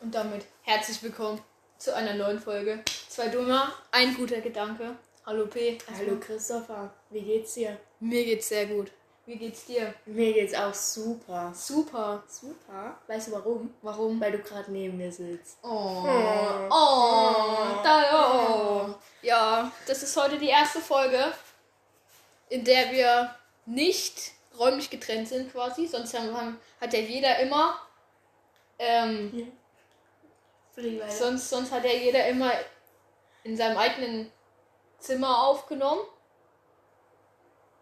Und damit herzlich willkommen zu einer neuen Folge. Zwei Dummer, ein guter Gedanke. Hallo P. Hallo Christopher, wie geht's dir? Mir geht's sehr gut. Wie geht's dir? Mir geht's auch super. Super. Super? Weißt du warum? Warum? Weil du gerade neben mir sitzt. Oh. Oh. Oh. Da, oh. Ja, das ist heute die erste Folge, in der wir nicht räumlich getrennt sind quasi. Sonst haben, hat ja jeder immer. Ähm, weiter. Sonst, sonst hat ja jeder immer in seinem eigenen Zimmer aufgenommen.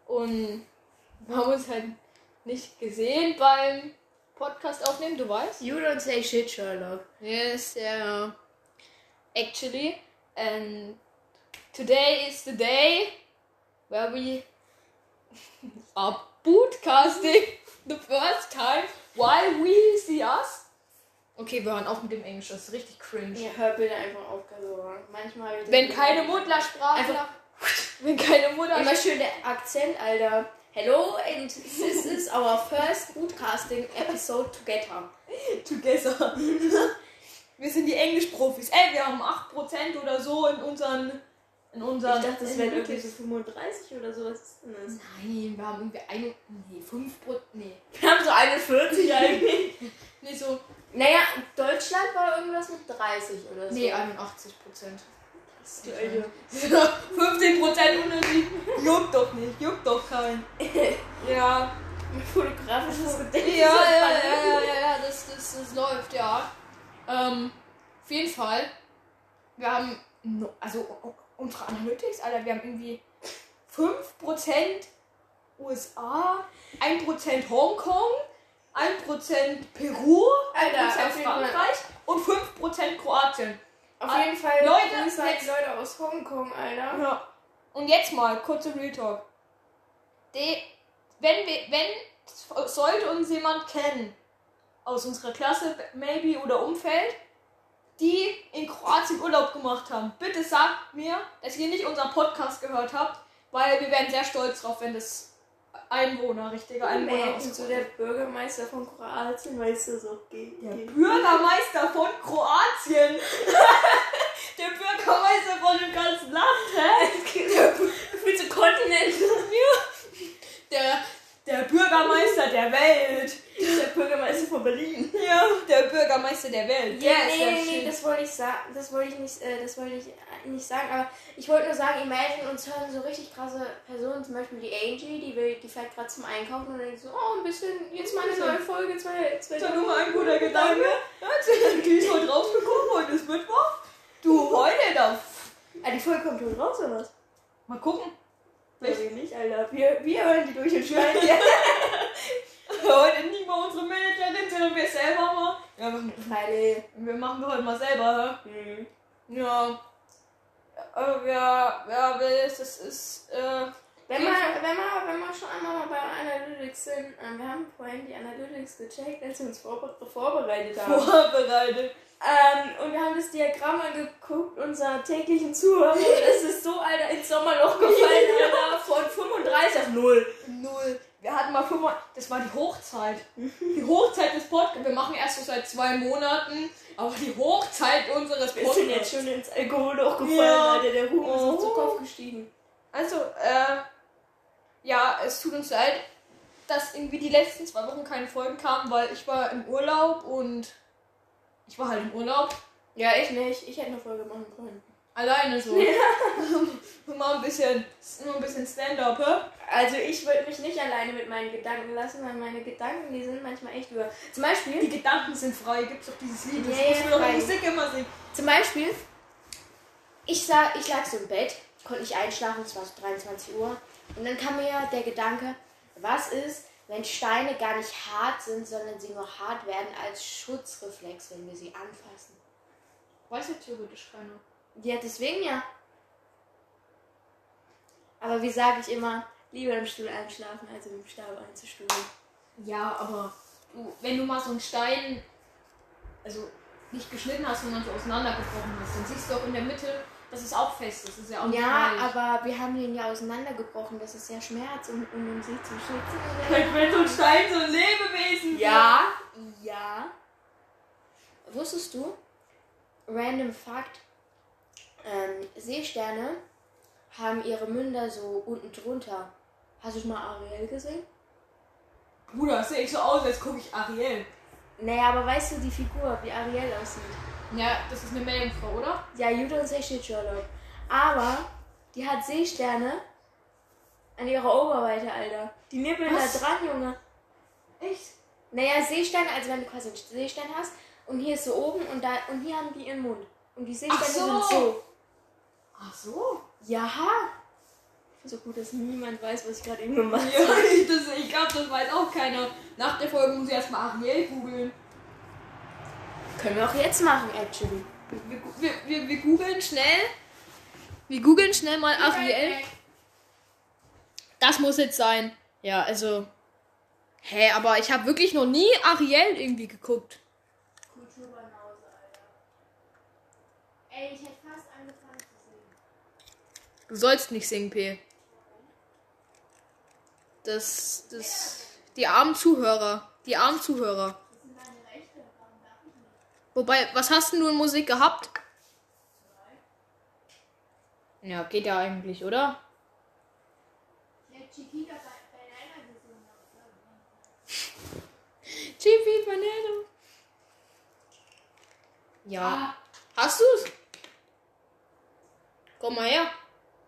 Und wir haben uns halt nicht gesehen beim Podcast aufnehmen, du weißt? You don't say shit, Sherlock. Yes, yeah. Actually, and today is the day where we are bootcasting the first time while we see us. Okay, wir hören auf mit dem Englisch, das ist richtig cringe. Ja, hör bitte einfach auf, Kasora. Manchmal. das Wenn keine Muttersprache, Einfach- wenn keine Immer Muttersprache, schön der Akzent, Alter. Hello, and this is our first Bootcasting episode together. together. wir sind die Englischprofis. Ey, wir haben 8% oder so in unseren in unseren Ich dachte, das wären irgendwie so 35 oder so. Was ist denn das? Nein, wir haben irgendwie ein, nee, 5 nee, Wir haben so 41 eigentlich. nee, so, Naja, Deutschland war irgendwas mit 30 oder so. nee, 81 Prozent. Alter. 15 Prozent Unterschied. Juckt doch nicht, juckt doch keinen. Ja. Fotografisches Gedächtnis. Ja, ja, ja, ja, ja, ja, das, das, das läuft, ja. Ähm, auf jeden Fall, wir haben, no, also unsere Analytics, Alter, wir haben irgendwie 5% USA, 1% Hongkong, 1% Peru, 1% Alter, auf jeden Fall. Frankreich und 5% Kroatien. Auf Ah, jeden Fall Leute, halt jetzt- Leute aus Hongkong, Alter. Ja. Und jetzt mal, kurze Real Talk. Die, wenn wir, wenn, sollte uns jemand kennen, aus unserer Klasse, maybe, oder Umfeld, die in Kroatien Urlaub gemacht haben, bitte sagt mir, dass ihr nicht unseren Podcast gehört habt, weil wir wären sehr stolz drauf, wenn das Einwohner, richtige Einwohner Nee, aus so der Bürgermeister von Kroatien, weißt du, so geht. Der. Bürgermeister von Kroatien. der Bürgermeister von dem ganzen Land, hä? Gefühlt so Kontinent. Der, der Bürgermeister der Welt. Der Bürgermeister von Berlin. Ja, der Bürgermeister der Welt. Ja, ist nee, nee, nee, das wollte ich sagen, das wollte ich nicht, äh, das wollte ich nicht sagen, aber ich wollte nur sagen, imagine uns hören so richtig krasse Personen, zum Beispiel die Angie, die will, die fährt gerade zum Einkaufen und denkt so, oh, ein bisschen, jetzt mal eine neue Folge, zwei, zwei ja nur mal ein guter Gedanke. Ja, die ist heute rausgekommen, heute ist Mittwoch. Du, heute da. Ah, die Folge kommt schon raus, oder was? Mal gucken. Ich nicht, Alter. Wir, wir hören die durch und schneiden ja. Heute nicht mal unsere Managerin, sondern wir selber mal. Ja, wir- Friday. wir machen wir heute mal selber. Hm. hä? Ja. Äh, wer, wer will das ist, äh, Wenn wir, wenn, wir, wenn wir schon einmal bei Analytics sind, äh, wir haben vorhin die Analytics gecheckt, als wir uns vorbe vorbereitet haben. vorbereitet. Ähm, und wir haben das Diagramm angeguckt, unserer täglichen Zuhörer. Und es ist so, Alter, ins Sommerloch gefallen, Alter. Von 35 auf 0. Null. Wir hatten mal 5, das war die Hochzeit. Die Hochzeit des Podcasts. Wir machen erst so seit zwei Monaten, aber die Hochzeit unseres Wir sind jetzt Podcasts. schon ins Alkoholloch gefallen, Ja. Alter. Der Ruhm ist Oh. noch zu Kopf gestiegen. Also, äh, ja, es tut uns leid, dass irgendwie die letzten zwei Wochen keine Folgen kamen, weil ich war im Urlaub und ich war halt im Urlaub. Ja, ich nicht. Ich hätte eine Folge machen können. Alleine so. Mal ein bisschen, nur ein bisschen Stand-up, hä? Also ich würde mich nicht alleine mit meinen Gedanken lassen, weil meine Gedanken, die sind manchmal echt über. Zum Beispiel, Die Gedanken sind frei. Gibt's doch dieses Lied. Das Ja, muss ja, man doch. Musik immer singen. zum Beispiel, ich, sah, ich lag so im Bett, konnte nicht einschlafen, es war so 23 Uhr. Und dann kam mir der Gedanke, was ist, wenn Steine gar nicht hart sind, sondern sie nur hart werden als Schutzreflex, wenn wir sie anfassen. Weiß ja theoretisch keiner. Ja, deswegen ja. Aber wie sage ich immer, lieber im Stuhl einschlafen, als im Stab einzustuhlen. Ja, aber du, wenn du mal so einen Stein, also nicht geschnitten hast, sondern so auseinandergebrochen hast, dann siehst du auch in der Mitte, dass es auch fest ist. Das ist ja auch nicht Ja, weich. aber wir haben den ja auseinandergebrochen, das ist ja Schmerz und, und um sie zu schützen. So ein Stein so ein Lebewesen. Ja, ja. wusstest du, random Fakt, ähm, Seesterne haben ihre Münder so unten drunter. Hast du schon mal Ariel gesehen? Bruder, sehe ich so aus, als gucke ich Ariel. Naja, aber weißt du die Figur, wie Ariel aussieht? Ja, das ist eine Meerjungfrau, oder? Ja, Jude und See steht Sherlock. Aber die hat Seesterne an ihrer Oberweite, Alter. Die nippeln Was? da dran, Junge. Echt? Naja, Seesterne, also wenn du quasi einen Seestern hast und hier ist so oben und da und hier haben die ihren Mund. Und die Seesterne so. sind so. Ach so. Ja. So gut, dass niemand weiß, was ich gerade eben gemacht Ja, habe. ich, das, ich glaube, das weiß auch keiner. Nach der Folge muss ich erstmal Ariel googeln. Können wir auch jetzt machen, actually. Wir, wir, wir, wir googeln schnell. Wir googeln schnell mal Ariel. Das muss jetzt sein. Ja, also. Hä, aber ich habe wirklich noch nie Ariel irgendwie geguckt. Kulturbanause, Alter. Ey, ich hätte fast angefangen zu singen. Du sollst nicht singen, P. Das, das, die armen Zuhörer, die armen Zuhörer. Das sind meine Rechte, warum darf ich nicht? Wobei, was hast denn du in Musik gehabt? Ja, geht ja eigentlich, oder? Chippy Banana. Ja. Hast du's? Komm mal her. Naja, vielleicht ist es nicht Ariel,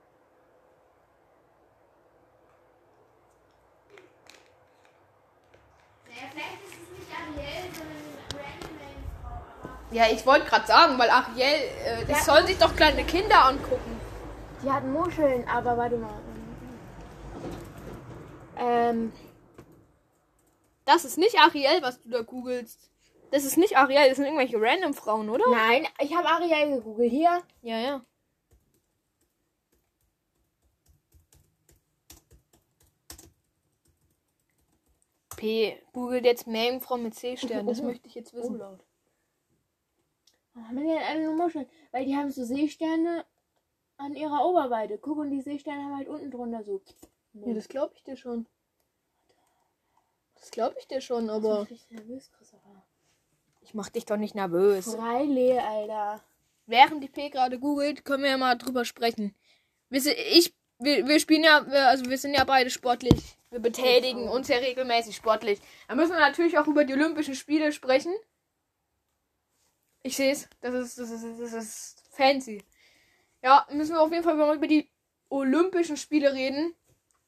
sondern eine random Name Frau, aber. Ja, ich wollte gerade sagen, weil Ariel, äh, das sollen sich doch kleine Kinder angucken. Die hatten Muscheln, aber warte mal. Ähm, Das ist nicht Ariel, was du da googelst. Das ist nicht Ariel, das sind irgendwelche random Frauen, oder? nein, ich habe Ariel gegoogelt. Hier. Ja, ja. P. Googelt jetzt Meerjungfrau mit C-Stern. Das möchte ich jetzt wissen. Warum haben die denn alle nur Muscheln? Weil die haben so Seesterne an ihrer Oberweite. Guck, und die Seesterne haben halt unten drunter so. Ja, das glaube ich dir schon. Das glaube ich dir schon, aber mich nervös, Christopher. ich mach dich doch nicht nervös. Freile, Alter. Während die P gerade googelt, können wir ja mal drüber sprechen. Wir, ich, wir, wir spielen ja, wir- also wir sind ja beide sportlich. Wir betätigen uns ja regelmäßig sportlich. Da müssen wir natürlich auch über die Olympischen Spiele sprechen. Ich sehe es. Das ist, das, ist, das ist fancy. Ja, müssen wir auf jeden Fall mal über die Olympischen Spiele reden.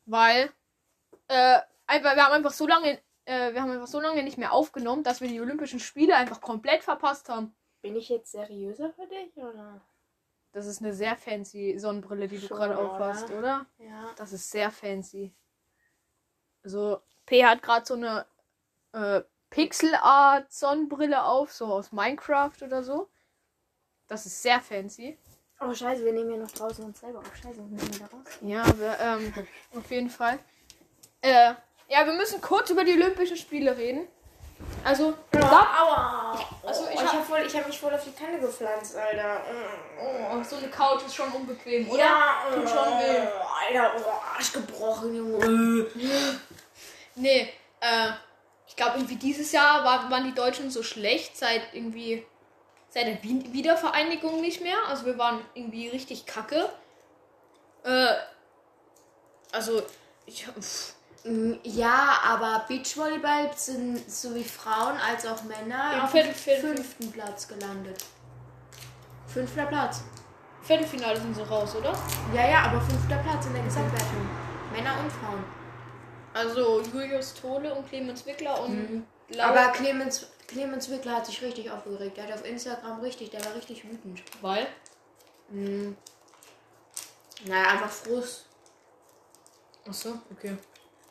Weil, äh, einfach, wir haben einfach so lange, äh, wir haben einfach so lange nicht mehr aufgenommen, dass wir die Olympischen Spiele einfach komplett verpasst haben. Bin ich jetzt seriöser für dich, oder? Das ist eine sehr fancy Sonnenbrille, die du gerade aufhast, oder? Ja. Das ist sehr fancy. Also, P hat gerade so eine äh, Pixel-Art Sonnenbrille auf, so aus Minecraft oder so. Das ist sehr fancy. Oh, scheiße, wir nehmen ja noch draußen uns selber auf. Scheiße, wir müssen wieder raus. Ja, wir, ähm, auf jeden Fall. Äh, ja, wir müssen kurz über die Olympischen Spiele reden. Also, aua! Also, oh, ich ich hab- habe ich hab mich voll auf die Kante gepflanzt, Alter. oh, so eine Couch ist schon unbequem, oder? Ja, Tut schon weh. Alter, oh, Arsch gebrochen, Junge. Nee, äh, ich glaube irgendwie dieses Jahr war, waren die Deutschen so schlecht seit irgendwie seit der Wiedervereinigung nicht mehr. Also wir waren irgendwie richtig kacke. Äh, also ich pff, Mm, Ja, aber Beachvolleyball sind sowie Frauen als auch Männer Im auf dem fünften Platz gelandet. Fünfter Platz. Viertelfinale sind so raus, oder? Ja, ja, aber fünfter Platz in der Gesamtwertung. Männer und Frauen. Also Julius Tole und Clemens Wickler und Laura Aber Clemens, Clemens Wickler hat sich richtig aufgeregt. Der hat auf Instagram richtig, der war richtig wütend. weil Mhm. Naja, einfach Frust. Achso, okay.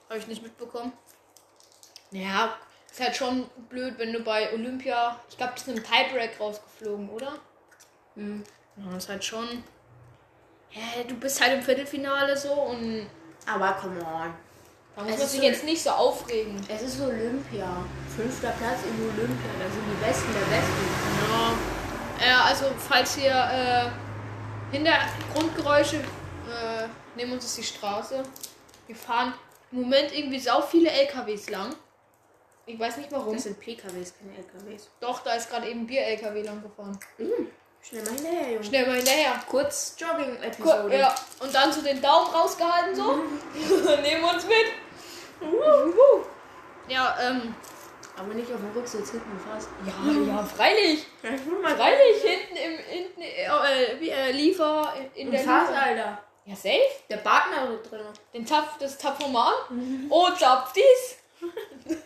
Habe ich nicht mitbekommen. Ja, ist halt schon blöd, wenn du bei Olympia. Ich glaube, die sind im Tiebreak rausgeflogen, oder? Mhm. Ja, das ist halt schon. Ja, du bist halt im Viertelfinale so und Aber come on. Da muss Es man ist sich jetzt nicht so aufregen. Es ist Olympia. Fünfter Platz in Olympia. Da sind die Besten der Besten. Ja. Äh, also, falls hier äh, Hintergrundgeräusche, äh, nehmen uns jetzt die Straße. Wir fahren im Moment irgendwie sau viele LKWs lang. Ich weiß nicht warum. Das sind PKWs, keine LKWs. Doch, da ist gerade eben Bier-LKW lang gefahren. Schnell mal hinterher, Junge. Schnell mal hinterher. Kurz Jogging-Episode. ja. Und dann so den Daumen rausgehalten so. Nehmen wir uns mit. Ja, ähm. Aber nicht auf dem Rücksitz, hinten fast. Ja, ja, freilich. Mal Freilich, hinten im hinten, äh, wie, äh, Liefer, in, in der Fahrt, Liefer. Alter. Ja, safe. Der Partner so drin. Den Tapf, das Tapfoman. Oh, zapf dies.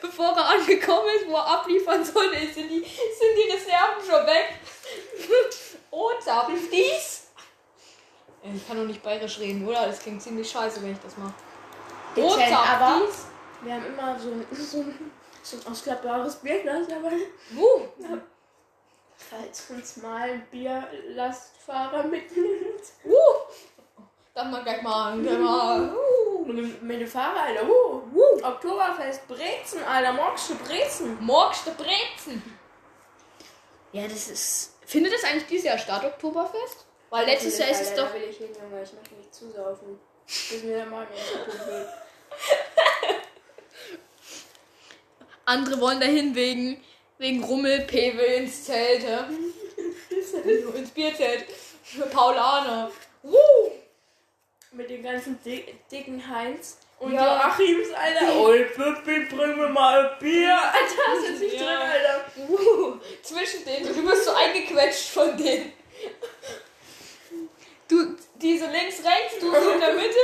Bevor er angekommen ist, wo er abliefern sollte, sind die, sind die Reserven schon weg. oh, zapf dies. Ich kann doch nicht bayerisch reden, oder? Das klingt ziemlich scheiße, wenn ich das mache. Zapf aber wir haben immer so ein, so ein, so ein ausklappbares Bierglas dabei. Uh, Falls uns mal ein Bierlastfahrer mitnimmt. uh. Dann mal gleich mal. Gleich mal. Uh. Mit dem, mit dem Fahrer, Alter. Uh, uh. Oktoberfest, Brezen, Alter. Morgsche Brezen. Morgste Brezen. Ja, das ist. Findet das eigentlich dieses Jahr statt, Oktoberfest? Weil letztes Jahr ist es doch. Da will ich hin, Junge. Ich möchte nicht zusaufen. Bis mir der Magen wird. Andere wollen dahin wegen, wegen Rummelpewe ins Zelt. Ja? ins Bierzelt. Für Paulaner. Uh. Mit dem ganzen di dicken Heinz. Und Ja. Joachims, Alter. Oh, Pippi, bring mir mal ein Bier. Alter, das ist nicht Ja. drin, Alter. Uh. Zwischen denen. Du wirst so eingequetscht von denen. Du, die so links, rechts, du so in der Mitte.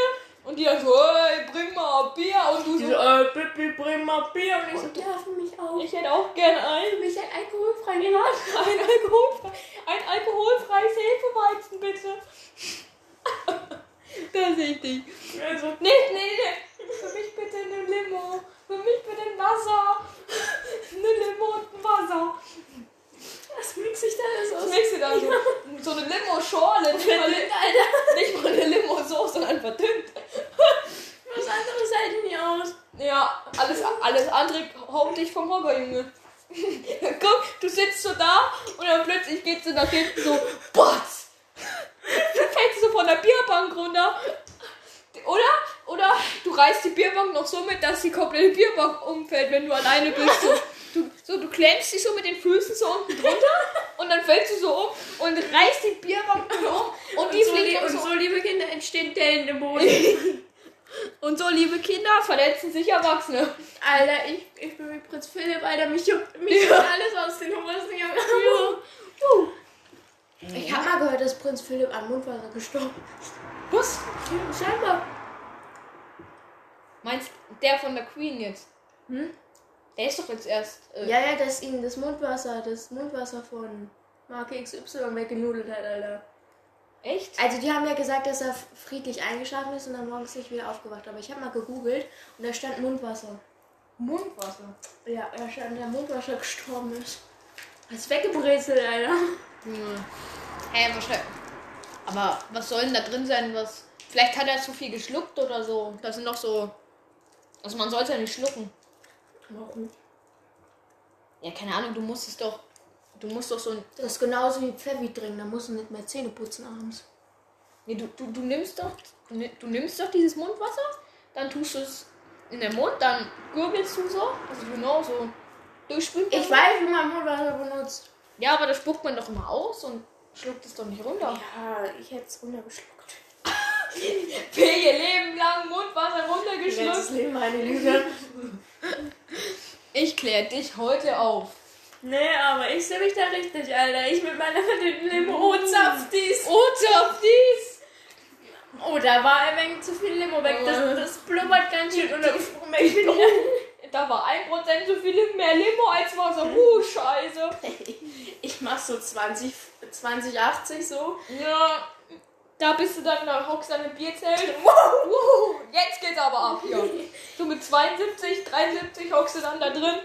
Und die dann so, hey, bring mal ein Bier. Und du Die so, so, äh, Pippi, bring mal Bier. Und ich so, dürfen mich auch. ich hätte auch gerne ein. mich ein alkoholfrei gemacht. Ein, alkoholfrei, ein alkoholfreies Hefeweizen, bitte. da sehe ich dich. Also, Nee, nee, nee. Für mich bitte eine Limo. Für mich bitte ein Wasser. Eine Limo und ein Wasser. Was mixe ich da alles Was aus? mixt du da so? So eine Limo-Schorle. Nicht, nicht mal eine Limo-Sauce, sondern verdünnt. was anderes hält nicht aus. Ja, alles, alles andere haut dich vom Hocker, Junge. Guck, du sitzt so da und dann plötzlich geht sie nach hinten so, Botz! Du fällst so von der Bierbank runter. Oder? Oder du reißt die Bierbank noch so mit, dass die komplette Bierbank umfällt, wenn du alleine bist. Du, so, du klemmst dich so mit den Füßen so unten drunter und dann fällst du so um und reißt die Bierbank dann um und die Und so, fliegt und so so, liebe Kinder, entsteht der in dem Boden. Und so, liebe Kinder, verletzen sich Erwachsene. Alter, ich, ich bin wie Prinz Philipp, Alter, mich juckt, mich juckt alles aus den Hosen. Uh. Ich hab mal gehört, dass Prinz Philipp an Mundwasser gestorben ist. Was? Scheinbar. Meinst der von der Queen jetzt? Hm? Der ist doch jetzt erst. Äh, Ja, ja, dass ihm das Mundwasser, das Mundwasser von Marke XY weggenudelt hat, Alter. Echt? Also die haben ja gesagt, dass er friedlich eingeschlafen ist und dann morgens nicht wieder aufgewacht. Aber ich habe mal gegoogelt und da stand Mundwasser. Mundwasser. Ja, da stand, der Mundwasser gestorben ist. Ist weggebrezelt, Alter. Hm. Hä, wahrscheinlich. Aber was soll denn da drin sein, was. Vielleicht hat er zu viel geschluckt oder so. Das sind doch so. Also man sollte ja nicht schlucken. Warum? Ja, keine Ahnung, du musst es doch. Du musst doch so ein. Das ist genauso wie Pfeffi trinken, da musst du nicht mehr Zähne putzen abends. Nee, du, du, du nimmst doch. Du, ni- du nimmst doch dieses Mundwasser, dann tust du es in den Mund, dann gurgelst du so. Also genau so. Durchspült. Ich weiß, wie man Mundwasser benutzt. Ja, aber das spuckt man doch immer aus und schluckt es doch nicht runter. Ja, ich hätte es runtergeschluckt. Für ihr Leben lang Mundwasser runtergeschluckt. Leben eine Lüge. Ich klär dich heute auf. nee, aber ich sehe mich da richtig, Alter. Ich mit meiner verdünnten Limo. Oh, Zapfdies. Unter dies! Oh, da war ein wenig zu viel Limo weg. Das, das blubbert ganz schön unter dem Da war ein Prozent so viel mehr Limo als Wasser. Uh, scheiße. Ich mach so 20, 20, 80 so. Ja, da bist du dann, da hockst du an dem Bierzelt. Wow. Jetzt geht's aber ab hier. So mit 72, 73 hockst du dann da drin.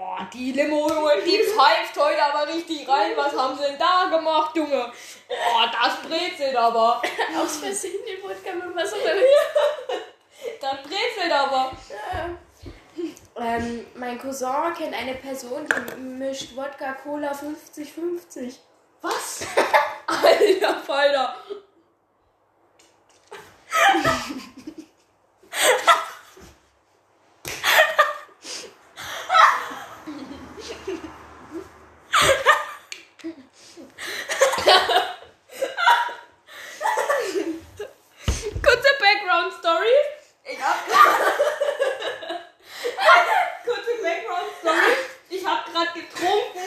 Oh, die Limo, Junge, die pfeift heute aber richtig rein. Was haben sie denn da gemacht, Junge? Oh, das brezelt aber. Aus Versehen den Wodka mit Wasser Das brezelt aber. ähm, Mein Cousin kennt eine Person, die mischt Wodka Cola 50-50. Was? Alter Falter. gerade getrunken.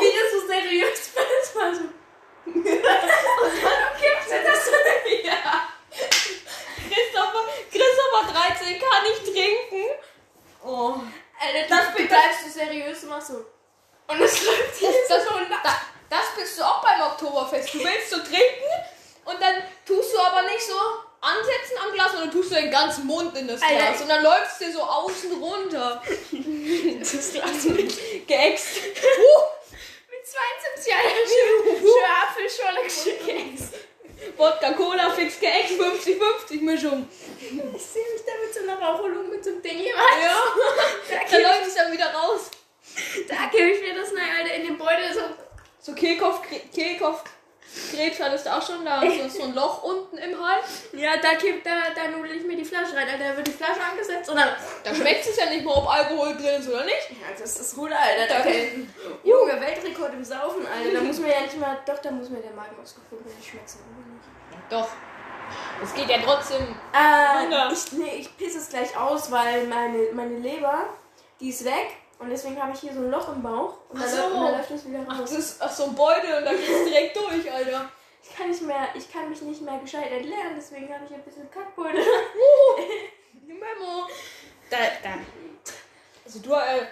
Wie das so seriös war, das war so. Und dann kippt sie das so. Ja. Christopher, Christopher 13 kann nicht trinken. Oh. Alter, Das das bin- bleibst du seriös, du machst so. Und es läuft hier Das, das, so nach. da, das bist du auch beim Oktoberfest. Du willst so trinken und dann tust du aber nicht so ansetzen am Glas, sondern tust du den ganzen Mund in das Alter. Glas. Und dann läufst du so außen runter. Das Glas mit, Geäxt. Uh, mit 72 Jahren. Schön Apfelschorle geschickt. Wodka Cola fix geäxt 50-50 Mischung. Ich sehe mich da mit so einer Raucherlung mit so einem Ding jemand. Ja. Da gebe läuft es dann wieder raus. da geb ich mir das nein, Alter, in den Beutel so. So Kehlkopf, Kehlkopf. Krebs hattest du auch schon da. So, so ein Loch unten im Hals. Ja, da, kipp, da, da nudel ich mir die Flasche rein. Alter, da wird die Flasche angesetzt und dann. Da schmeckt es ja nicht mal, ob Alkohol drin ist oder nicht. Ja, das ist gut, Alter. Da kann, Junge, Weltrekord im Saufen, Alter. Da muss man ja nicht mal. Doch, da muss mir der Magen ausgefüllt werden. Ich schmeck's aber nicht. Doch. Es geht ja trotzdem. Äh, ich, nee, ich pisse es gleich aus, weil meine, meine Leber, die ist weg. Und deswegen habe ich hier so ein Loch im Bauch. Und Ach dann, so. läuft- und dann läuft das wieder Ach, raus. das ist ach, so ein Beutel und da geht's direkt durch, Alter. Ich kann nicht mehr, ich kann mich nicht mehr gescheit entleeren, deswegen habe ich ein bisschen Kackbeutel. Memo. Da, da. Also du, äh,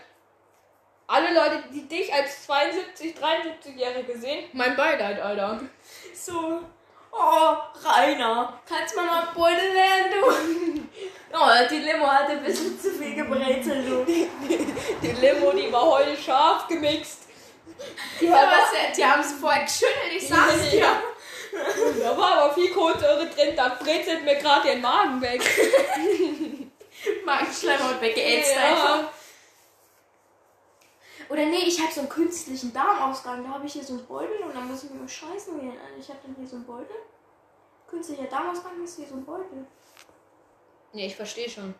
alle Leute, die dich als 72, 73-Jährige sehen, mein Beileid, Alter. So, oh, Rainer, kannst mal noch Beutel lernen, du? Oh, die Limo hatte ein bisschen zu viel gebrezelt, du. Die Limo, die war heute scharf gemixt. Die, Ja, die haben es vorher geschüttelt, ich sag's dir. Ja. Da war aber viel Kohlensäure drin, da brezelt mir gerade den Magen weg. Magenschleimhaut weggeätzt einfach. Oder nee, ich habe so einen künstlichen Darmausgang. Da habe ich hier so einen Beutel und dann muss ich mir mal scheißen gehen. Also ich habe dann hier so einen Beutel. Künstlicher Darmausgang ist hier so ein Beutel. Nee, ich verstehe schon.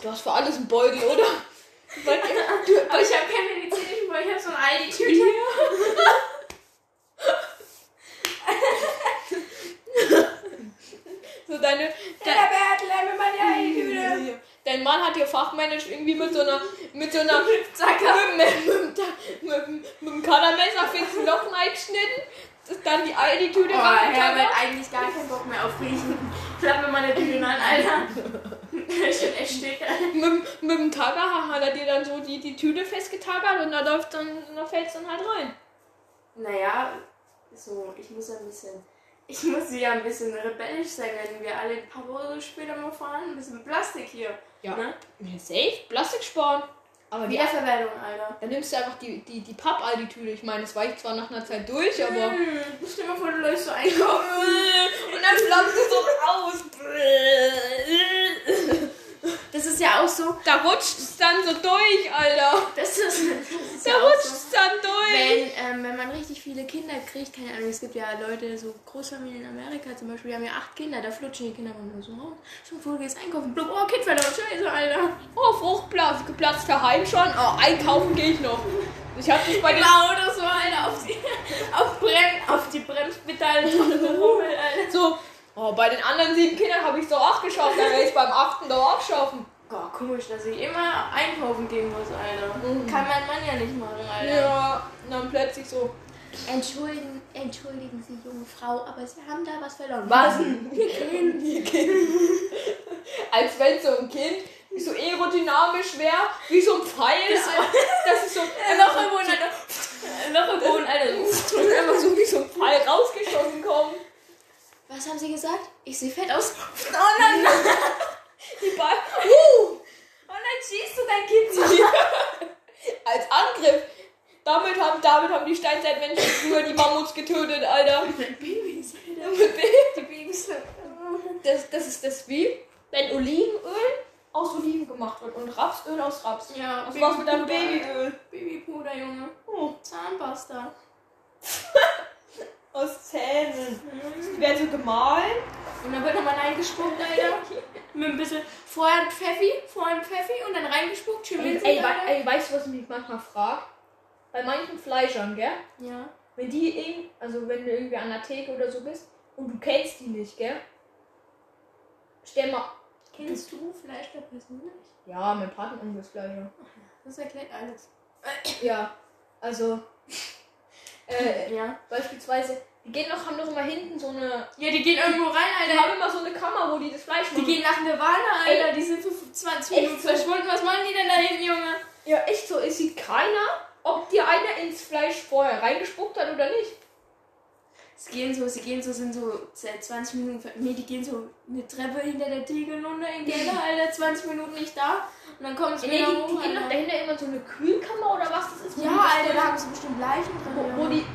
Du hast für alles einen Beutel, oder? Weil- du, Aber ich habe keinen medizinischen Beutel, ich habe so ein Aldi-Tüte. so deine, mal die Aldi-Tüte. Dein Mann hat dir fachmännisch irgendwie mit so einer, mit so einer, mit, mit, mit, mit, mit, mit dem Kadermesser fix ein Loch reingeschnitten, dann die Aldi-Tüte Oh, reingetackert. Herbert, eigentlich gar keinen Bock mehr auf Riechen. Klapp mir meine Tüte an, Alter. Schon echt stick. mit, mit dem Tagger hat er dir dann so die, die Tüte festgetackert und da läuft dann, da fällt es dann halt rein. Naja, so, ich muss ein bisschen. Ich muss ja ein bisschen rebellisch sein, wenn wir alle ein paar Wochen später mal fahren. Ein bisschen Plastik hier. Ja. Ne? Ja, safe, Plastik sparen. Aber die, Wiederverwertung, Alter. dann nimmst du einfach die, die, die Papp-Aldi-Tüte. Ich meine, es weicht zwar nach einer Zeit durch, aber. Hm, stell dir mal vor, du läufst so einkaufen. Und dann flammt es so raus. Das ist ja auch so. Da rutscht es dann so durch, Alter. Das ist, das ist Da ja rutscht so. es dann durch. Wenn, ähm, wenn man richtig viele Kinder kriegt, keine Ahnung, es gibt ja Leute, so Großfamilien in Amerika zum Beispiel, die haben ja acht Kinder, da flutschen die Kinder mal so raus. Schon vor, du gehst einkaufen, blub, oh, Kind verloren, scheiße, Alter. Oh, geplatzt daheim schon. Oh, einkaufen gehe ich noch. Ich hab das bei den. Auto so, Alter, auf die, auf Brem, auf die Bremspedale. So, oh, bei den anderen sieben Kindern habe ich so acht geschafft. Dann werde ich beim achten doch auch schaffen. Boah, komisch, dass ich immer einkaufen gehen muss, Alter. Mhm. Kann mein Mann ja nicht machen, Alter. Ja, dann plötzlich so. Entschuldigen, entschuldigen Sie, junge Frau, aber Sie haben da was verloren. Was? Wir gehen. Als wenn so ein Kind so aerodynamisch wäre, wie so ein Pfeil. Das- Alter. Das ist so. Loch im Boden, Alter. Loch im Boden, Alter. Und einfach so wie so ein Pfeil rausgeschossen kommen. Was haben Sie gesagt? Ich sehe fett aus. Oh nein, nein. Die Ball. Uh, Oh nein, schießt du dein Kind so. als Angriff. Damit haben, damit haben die Steinzeitmenschen früher die Mammuts getötet, Alter. Mit Babys, Alter. Mit Babys. Das, das ist das wie, wenn Olivenöl aus Oliven gemacht wird und Rapsöl aus Raps. Ja, Was war's mit deinem Babyöl? Babypuder, Junge. Oh, Zahnpasta. aus Zähnen. Die werden so gemahlen. Und dann wird nochmal reingespuckt, Alter. Mit ein bisschen. Vorher ein Pfeffi, vorher ein Pfeffi und dann reingespuckt. Schön Ey, ey, Alter. ey, weißt du, was ich mich manchmal frage? Bei manchen Fleischern, gell? Ja. Wenn die irgend, also wenn du irgendwie an der Theke oder so bist und du kennst die nicht, gell? Stell mal, Kennst du Fleischler persönlich? Ja, mein Patenonkel ist Fleischer. Das erklärt alles. Ja, also. Äh, Ja. beispielsweise, die gehen noch, haben doch immer hinten so eine. Ja, die gehen irgendwo rein, Die Alter. haben immer so eine Kammer, wo die das Fleisch Die machen. gehen nach Nirvana, Alter. Die sind für 20 Echt Minuten so? verschwunden. Was machen die denn da hinten, Junge? Ja, echt so. Es sieht keiner, ob dir einer ins Fleisch vorher reingespuckt hat oder nicht. Sie gehen so, sie gehen so, sind so seit 20 Minuten, nee, die gehen so eine Treppe hinter der Theke runter in Keller, Alter, 20 Minuten nicht da. Und dann kommen sie Nee, wieder die, hoch, die gehen doch dahinter immer so eine Kühlkammer oder was das ist. Ja, Alter, da haben sie bestimmt Leichen drin. Wo, wo die.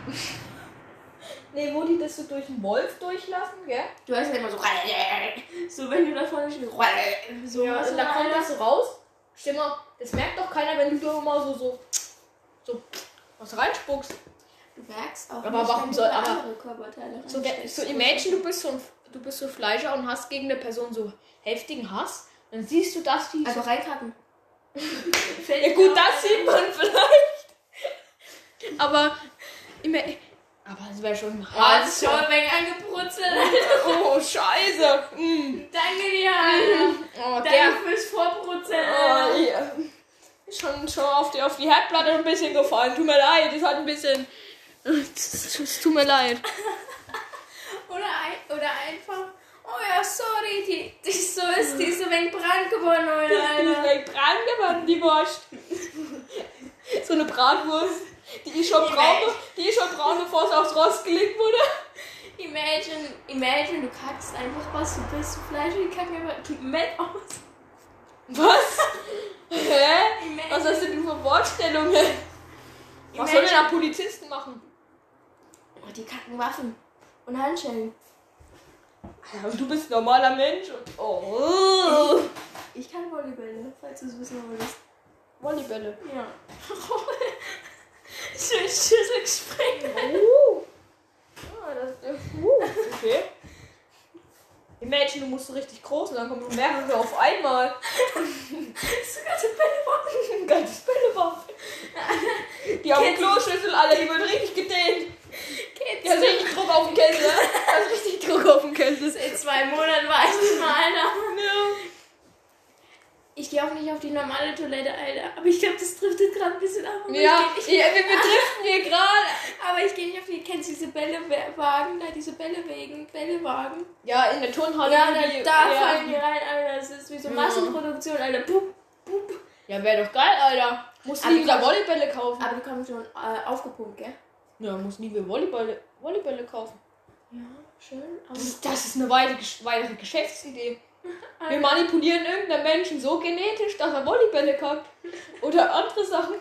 nee, wo die das so durch den Wolf durchlassen, gell? Du hörst ja immer so, so wenn du da vorne stehst, so, Ja, und da kommt das so raus. Mal, das merkt doch keiner, wenn du da immer so, so, so was reinspuckst. Du merkst auch Aber nicht, warum soll- aber- andere Körperteile So, so imagine, du bist so, ein, du bist so Fleischer und hast gegen eine Person so heftigen Hass. Dann siehst du, dass die. Also reinkacken. ja, gut, das sieht man vielleicht. Aber. Immer, aber es wäre schon Oh, hart. das ist schon ein wenig angebrutzelt, Alter. Oh, Scheiße. Mm. Danke dir, Alter. Oh, der. Danke fürs Vorbrutzeln, Oh. Ist schon, schon auf, die, auf die Herdplatte ein bisschen gefallen. Tut mir leid, das hat ein bisschen. Es es tut mir leid. Oder, ein, oder einfach, oh ja, sorry, die, die so ist, die so wenig brand geworden, Alter. Die ist dran geworden, die Wurst. So eine Bratwurst. Die ist schon Die braun, Welt. die ist schon braun, bevor sie aufs Rost gelegt wurde. Imagine, imagine, du kackst einfach was, du bist so Fleisch, die kacken einfach komplett aus. Was? Hä? Imagine, Was hast du denn für Wortstellungen? Was soll denn da Polizisten machen? Oh, die kacken Waffen und Handschellen. Du bist ein normaler Mensch. und- Oh. Ich kann Volleybälle, falls du es wissen wolltest. Volleybälle. Ja. Schön Schüssel gesprengt. Uh. Ah, das, uh. Okay. Imagine, du musst so richtig groß und dann kommen mehrere auf einmal. Sogar so Bälle Ein ganzes Bällebad. Die haben Kloschüssel, alle, die wird richtig gedehnt. Die hat richtig Druck auf dem Kessel, hat richtig Druck auf dem Kessel. In zwei Monaten war ich nicht mal. Ja. Ich gehe auch nicht auf die normale Toilette, Alter. Aber ich glaube, das driftet gerade ein bisschen ab. Ja, ich geh ja, nicht, wir betriften hier gerade. aber ich gehe nicht auf die. Kennst du diese Bällewagen? Da, diese Bällewegen, Bällewagen. Ja, in der Turnhalle. Ja, da, die- da ja. fallen die rein, Alter. Das ist wie so Ja. Massenproduktion, Alter. Pup, pup. Ja, wäre doch geil, Alter. Muss Aber nie die wieder kommen- Volleybälle kaufen. Aber die kommen schon äh, aufgepumpt, gell? Ja, muss nie wieder Volleybälle, Volleybälle kaufen. Ja, schön. Das ist, das ist eine weitere, weitere Geschäftsidee. Wir manipulieren irgendeinen Menschen so genetisch, dass er Volleybälle kauft. Oder andere Sachen.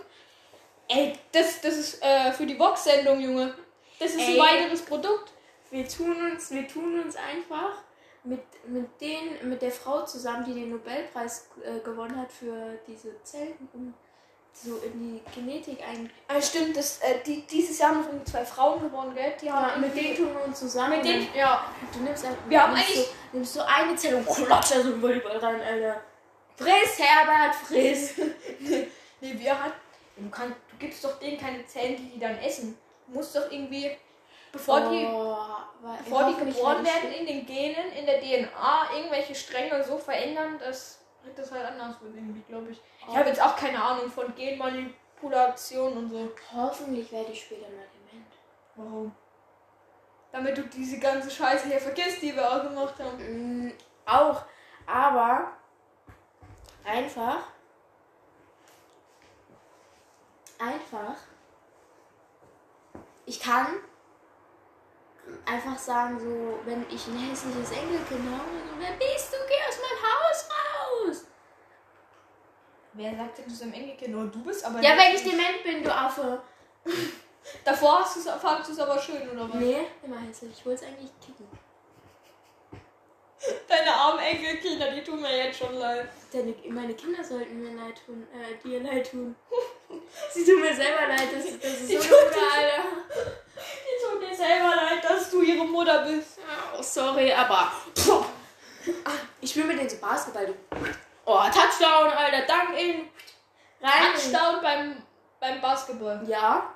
Ey, das, das ist äh, für die Vox-Sendung, Junge. Das ist Ey. ein weiteres Produkt. wir tun uns, wir tun uns einfach mit, mit, den, mit der Frau zusammen, die den Nobelpreis äh, gewonnen hat für diese Zellen, so in die Genetik ein. Ah, stimmt, das, äh, die, dieses Jahr haben noch irgendwie zwei Frauen gewonnen, gell? Die haben Ja, mit denen tun wir uns zusammen. mit denen, ja. Du nimmst, ein, Wir haben eigentlich- so, nimmst so eine Zelle und klatscht da so einen Volleyball rein, Alter. Friss, Herbert, friss. Nee, wir hat. Du, kannst, du gibst doch denen keine Zellen, die die dann essen. Du musst doch irgendwie, bevor die. Oh, weil- Bevor die geboren werden in den Genen, in der DNA, irgendwelche Stränge so verändern, dass das halt anders wird irgendwie, glaube ich. Ich habe jetzt auch keine Ahnung von Genmanipulation und so. Hoffentlich werde ich später mal dement. Warum? Damit du diese ganze Scheiße hier vergisst, die wir auch gemacht haben. Mm, auch, aber einfach, einfach, ich kann einfach sagen, so, wenn ich ein hässliches Enkelkind habe, so, wer bist du? Geh aus meinem Haus raus! Wer sagt denn zu seinem Enkelkind? Nur du bist aber. Ja, wenn ich dement bin, du Affe. Davor hast du es aber schön, oder was? Nee, immer hässlich. Ich wollte es eigentlich kicken. Deine armen Enkelkinder, die tun mir jetzt schon leid. Deine, meine Kinder sollten mir leid tun, äh, dir leid tun. Sie tun mir selber leid, das, das ist Die so tun Alter. Die tut dir selber leid, dass du ihre Mutter bist. Oh, sorry, aber. Ah, Ich spiele mit denen so Basketball. Du. Alter, dank ihn. Rein. Touchdown beim, beim Basketball. Ja,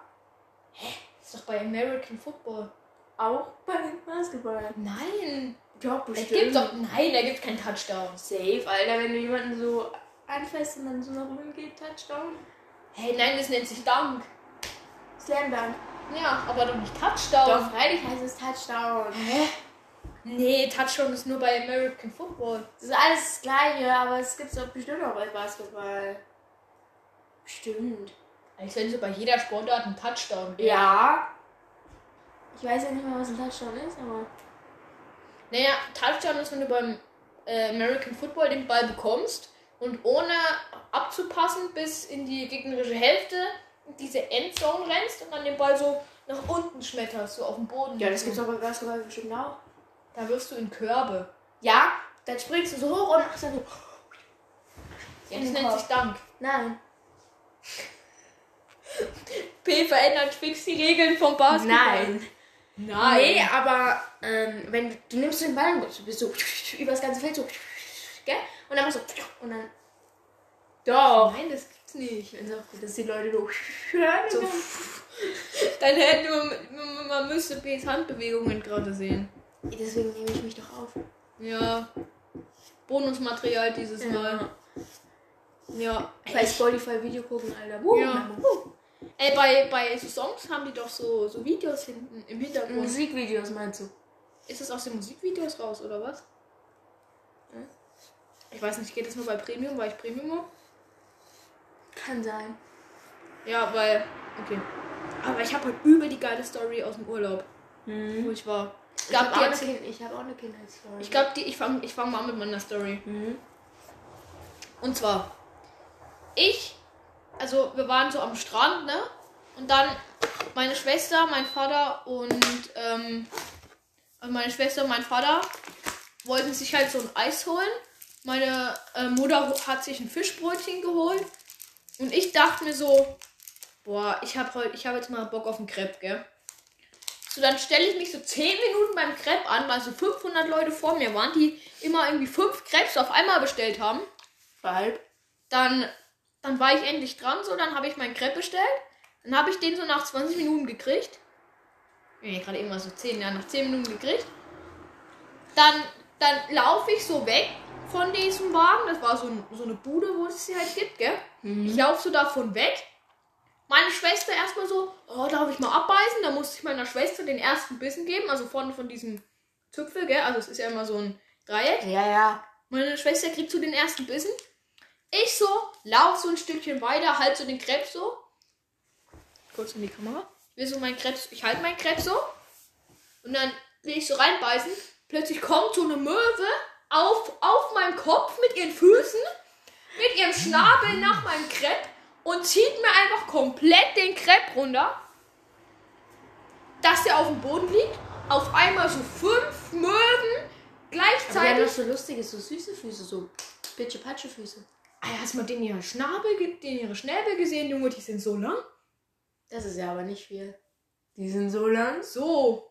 Das ist doch bei American Football. auch beim Basketball. Nein. Doch, Da gibt's doch. Nein, da gibt's keinen Touchdown. Safe, Alter, wenn du jemanden so anfasst und dann so nach oben geht, Touchdown. Hey, nein, das nennt sich Dank. Slam Dunk. Ja, aber doch nicht Touchdown. Doch, freilich heißt es Touchdown. Hä? Nee, Touchdown ist nur bei American Football. Das ist alles das Gleiche, aber es gibt doch bestimmt auch bei Basketball. Stimmt. Als wenn so bei jeder Sportart ein Touchdown wäre. Ja. Ich weiß ja nicht mal, was ein Touchdown ist, aber. Naja, Touchdown ist, wenn du beim äh, American Football den Ball bekommst und ohne abzupassen bis in die gegnerische Hälfte in diese Endzone rennst und dann den Ball so nach unten schmetterst, so auf dem Boden. Ja, das gibt's auch bei Basketball bestimmt auch. Da wirfst du in Körbe. Ja, dann springst du so hoch und machst dann so. Ja, das nennt sich Dank. Nein. P verändert fix die Regeln vom Basketball. Nein. Nein. Nee, aber ähm, wenn du nimmst den Ball und du bist so über das ganze Feld so, gell? Und dann machst du und dann. Doch. Nein, das gibt's nicht. Ist auch gut, dass die Leute so. So, dann hätte man, man, man müsste P's Handbewegungen gerade sehen. Deswegen nehme ich mich doch auf. Ja. Bonusmaterial dieses Mal. Ja. Bei Spotify Video gucken, Alter. Uh, Ja. Ey, bei, bei so Songs haben die doch so, so Videos hinten im Hintergrund. Musikvideos meinst du? Ist das aus den Musikvideos raus, oder was? Hm? Ich weiß nicht, geht das nur bei Premium, weil ich Premium habe? Kann sein. Ja, weil. Okay. Aber ich habe halt übel die geile Story aus dem Urlaub, wo ich war. Ich Ich glaube, habe auch, hab auch eine Kindheitsstory. ich glaub, die, ich fange ich fang mal an mit meiner Story. Mhm. Und zwar, ich, also wir waren so am Strand, ne? Und dann meine Schwester, mein Vater und, ähm, also meine Schwester und mein Vater wollten sich halt so ein Eis holen. Meine äh, Mutter hat sich ein Fischbrötchen geholt. Und ich dachte mir so, boah, ich habe heute, ich habe jetzt mal Bock auf einen Crepe, gell? So, dann stelle ich mich so 10 Minuten beim Crepe an, weil so 500 Leute vor mir waren, die immer irgendwie 5 Crepes auf einmal bestellt haben. Halb. Dann, dann war ich endlich dran, so, dann habe ich meinen Crepe bestellt. Dann habe ich den so nach 20 Minuten gekriegt. Nee, gerade eben mal so 10, ja, nach 10 Minuten gekriegt. Dann, dann laufe ich so weg von diesem Wagen. Das war so, so eine Bude, wo es sie halt gibt, gell? Ich laufe so davon weg. Meine Schwester erstmal so, oh, darf ich mal abbeißen? Da musste ich meiner Schwester den ersten Bissen geben, also vorne von diesem Zipfel, gell? Also es ist ja immer so ein Dreieck. Ja, ja. Meine Schwester kriegt so den ersten Bissen. Ich so, lauf so ein Stückchen weiter, halt so den Krebs so. Kurz in die Kamera. Ich will so meinen Krebs, ich halte meinen Krebs so. Und dann will ich so reinbeißen. Plötzlich kommt so eine Möwe auf, auf meinen Kopf mit ihren Füßen, mit ihrem Schnabel nach meinem Crepe und zieht mir einfach komplett den Crepe runter. Dass der auf dem Boden liegt. Auf einmal so fünf Möwen Aber die haben gleichzeitig. so lustige, so süße Füße, so Pitsche-Patsche-Füße. Ah, hast du mal den ihren Schnabel, den ihre Schnäbel gesehen, Junge? Die sind so lang. Das ist ja aber nicht viel. Die sind so lang. So.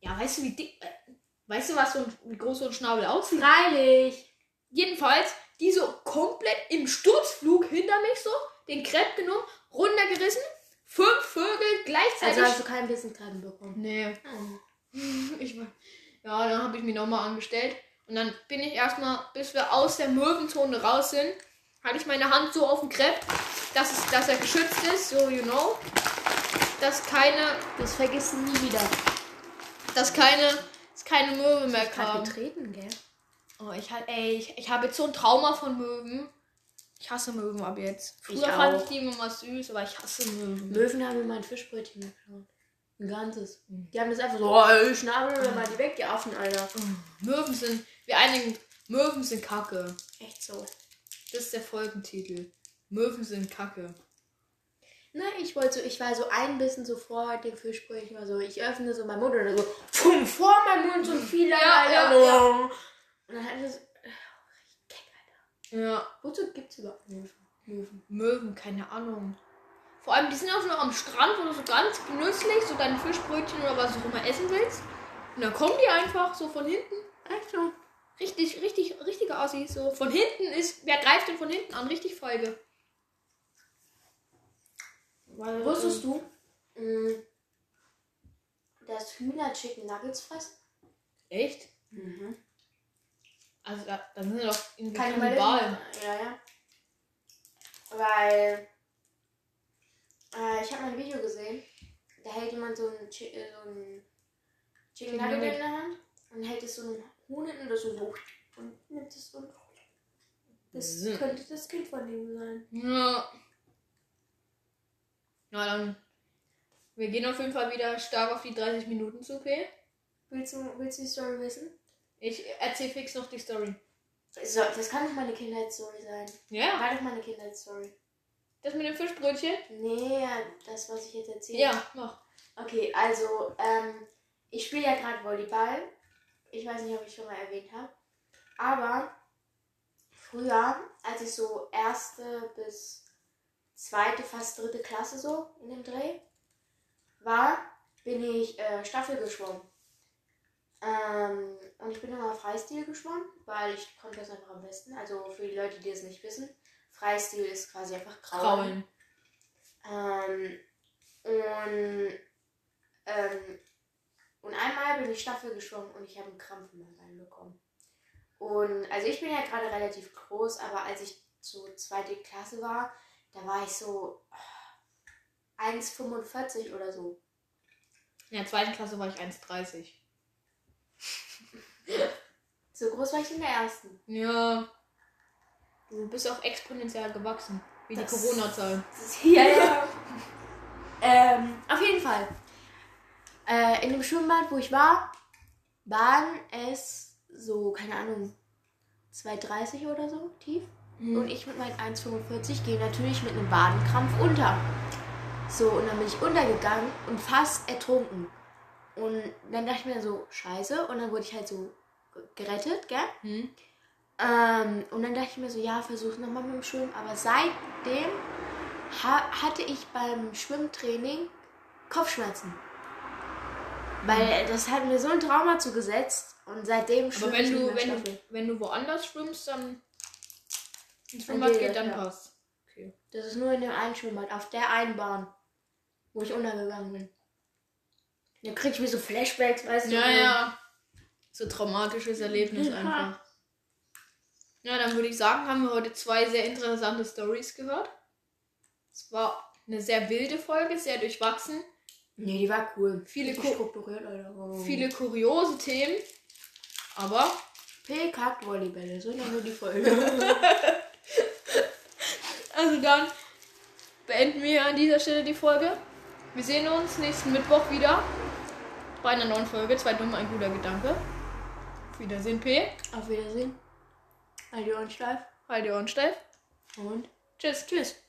Ja, weißt du, wie dick. Äh, weißt du, was so ein, wie groß so ein Schnabel aussieht? Freilich. Jedenfalls, die so komplett im Sturzflug hinter mich so, den Crepe genommen, runtergerissen, fünf Vögel gleichzeitig. Also hast du kein Wissen dran bekommen. nee. Oh. Ich war, ja, dann habe ich mich nochmal angestellt. Und dann bin ich erstmal, bis wir aus der Möwenzone raus sind, hatte ich meine Hand so auf dem Crepe, dass, es, dass er geschützt ist, so you know. Dass keine, Das vergisst du nie wieder. dass keine, dass keine Möwe mehr kam. getreten, gell? Oh, ich halt, ey, ich, ich habe jetzt so ein Trauma von Möwen. Ich hasse Möwen ab jetzt. Ich Früher fand auch. ich die immer mal süß, aber ich hasse Möwen. Möwen haben mir mein Fischbrötchen geklaut. Ein ganzes. Die haben das einfach so, oh, ey, Schnabel oder mal die weg, die Affen, Alter. Möwen sind, wir einigen, Möwen sind Kacke. Echt so. Das ist der Folgentitel. Möwen sind Kacke. Nein, ich wollte so, ich war so ein bisschen so vor dem Fischbrötchen, so, ich öffne so meinen Mund und dann so, pum, vor meinem Mund so ein Filet, Ja, Alter. ja, ja. Und dann hat es, keck, Alter. Ja. Wozu gibt's überhaupt Möwen? Möwen. Möwen, keine Ahnung. Vor allem, die sind auch noch am Strand, wo du so ganz genüsslich so dein Fischbrötchen oder was auch immer essen willst. Und dann kommen die einfach so von hinten. Echt so? Richtig, richtig, richtige Assis. So von hinten ist, wer greift denn von hinten an? Richtig feige. Weil, Wusstest ähm, du, mh, dass Hühner Chicken Nuggets fressen? Echt? Mhm. Also da, da sind ja doch in mal Kannibalen. Ja, ja. Weil äh, ich habe mal ein Video gesehen, da hält jemand so ein, Chi äh, so ein Chicken Nugget in der Hand und hält es so einem Huhn hin und das so hoch und nimmt es so. Das Mhm. könnte das Kind von ihm sein. Ja. Na dann. Wir gehen auf jeden Fall wieder stark auf die 30 Minuten zu, P. Willst du, willst du die Story wissen? Ich erzähl fix noch die Story. So, das kann doch meine Kindheitsstory sein. Ja. War doch meine Kindheitsstory. Das mit dem Fischbrötchen? Nee, das, was ich jetzt erzähle. Ja, mach. Okay, also, ähm, ich spiele ja gerade Volleyball. Ich weiß nicht, ob ich schon mal erwähnt habe. Aber früher, als ich so erste bis zweite, fast dritte Klasse so in dem Dreh war, bin ich äh, Staffel geschwommen. Ähm, und ich bin immer Freistil geschwommen, weil ich konnte das einfach am besten. Also für die Leute, die es nicht wissen, Freistil ist quasi einfach. Kraulen. Ähm, und, ähm, und einmal bin ich Staffel geschwommen und ich habe einen Krampf in meinem Bein bekommen. Und also ich bin ja gerade relativ groß, aber als ich so zweite Klasse war, da war ich so äh, 1,45 oder so. In der zweiten Klasse war ich 1,30. So groß war ich in der ersten. Ja. Du bist auch exponentiell gewachsen. Wie die Das- Corona-Zahlen. Ja, ja. ähm, auf jeden Fall. Äh, in dem Schwimmbad, wo ich war, waren es so, keine Ahnung, 2,30 oder so tief. Und ich mit meinen 1,45 gehe natürlich mit einem Wadenkrampf unter. So, und dann bin ich untergegangen und fast ertrunken. Und dann dachte ich mir so, scheiße. Und dann wurde ich halt so gerettet, gell? Hm? Ähm, und dann dachte ich mir so, ja, versuch nochmal mit dem Schwimmen. Aber seitdem ha hatte ich beim Schwimmtraining Kopfschmerzen. Weil das hat mir so ein Trauma zugesetzt. Und seitdem Aber schwimme wenn ich nicht du, wenn, Staffel. du, wenn du woanders schwimmst, dann ins Schwimmbad geht geht, dann ja. passt. Okay. Das ist nur in dem einen Schwimmbad, auf der einen Bahn, wo ich untergegangen bin. Da krieg ich mir so Flashbacks, weißt du? Ja, so. ja. So traumatisches Erlebnis Ja. einfach. Ja, dann würde ich sagen, haben wir heute zwei sehr interessante Stories gehört. Es war eine sehr wilde Folge, sehr durchwachsen. Nee, die war cool. Viele strukturiert, Alter. Viele kuriose Themen. Aber P kackt Volleybälle, so nur die Folge. Also dann beenden wir an dieser Stelle die Folge. Wir sehen uns nächsten Mittwoch wieder bei einer neuen Folge. Zwei dumme, ein guter Gedanke. Auf Wiedersehen, P. Auf Wiedersehen. Halt die Ohren steif. Halt die Ohren steif. Und Tschüss. tschüss.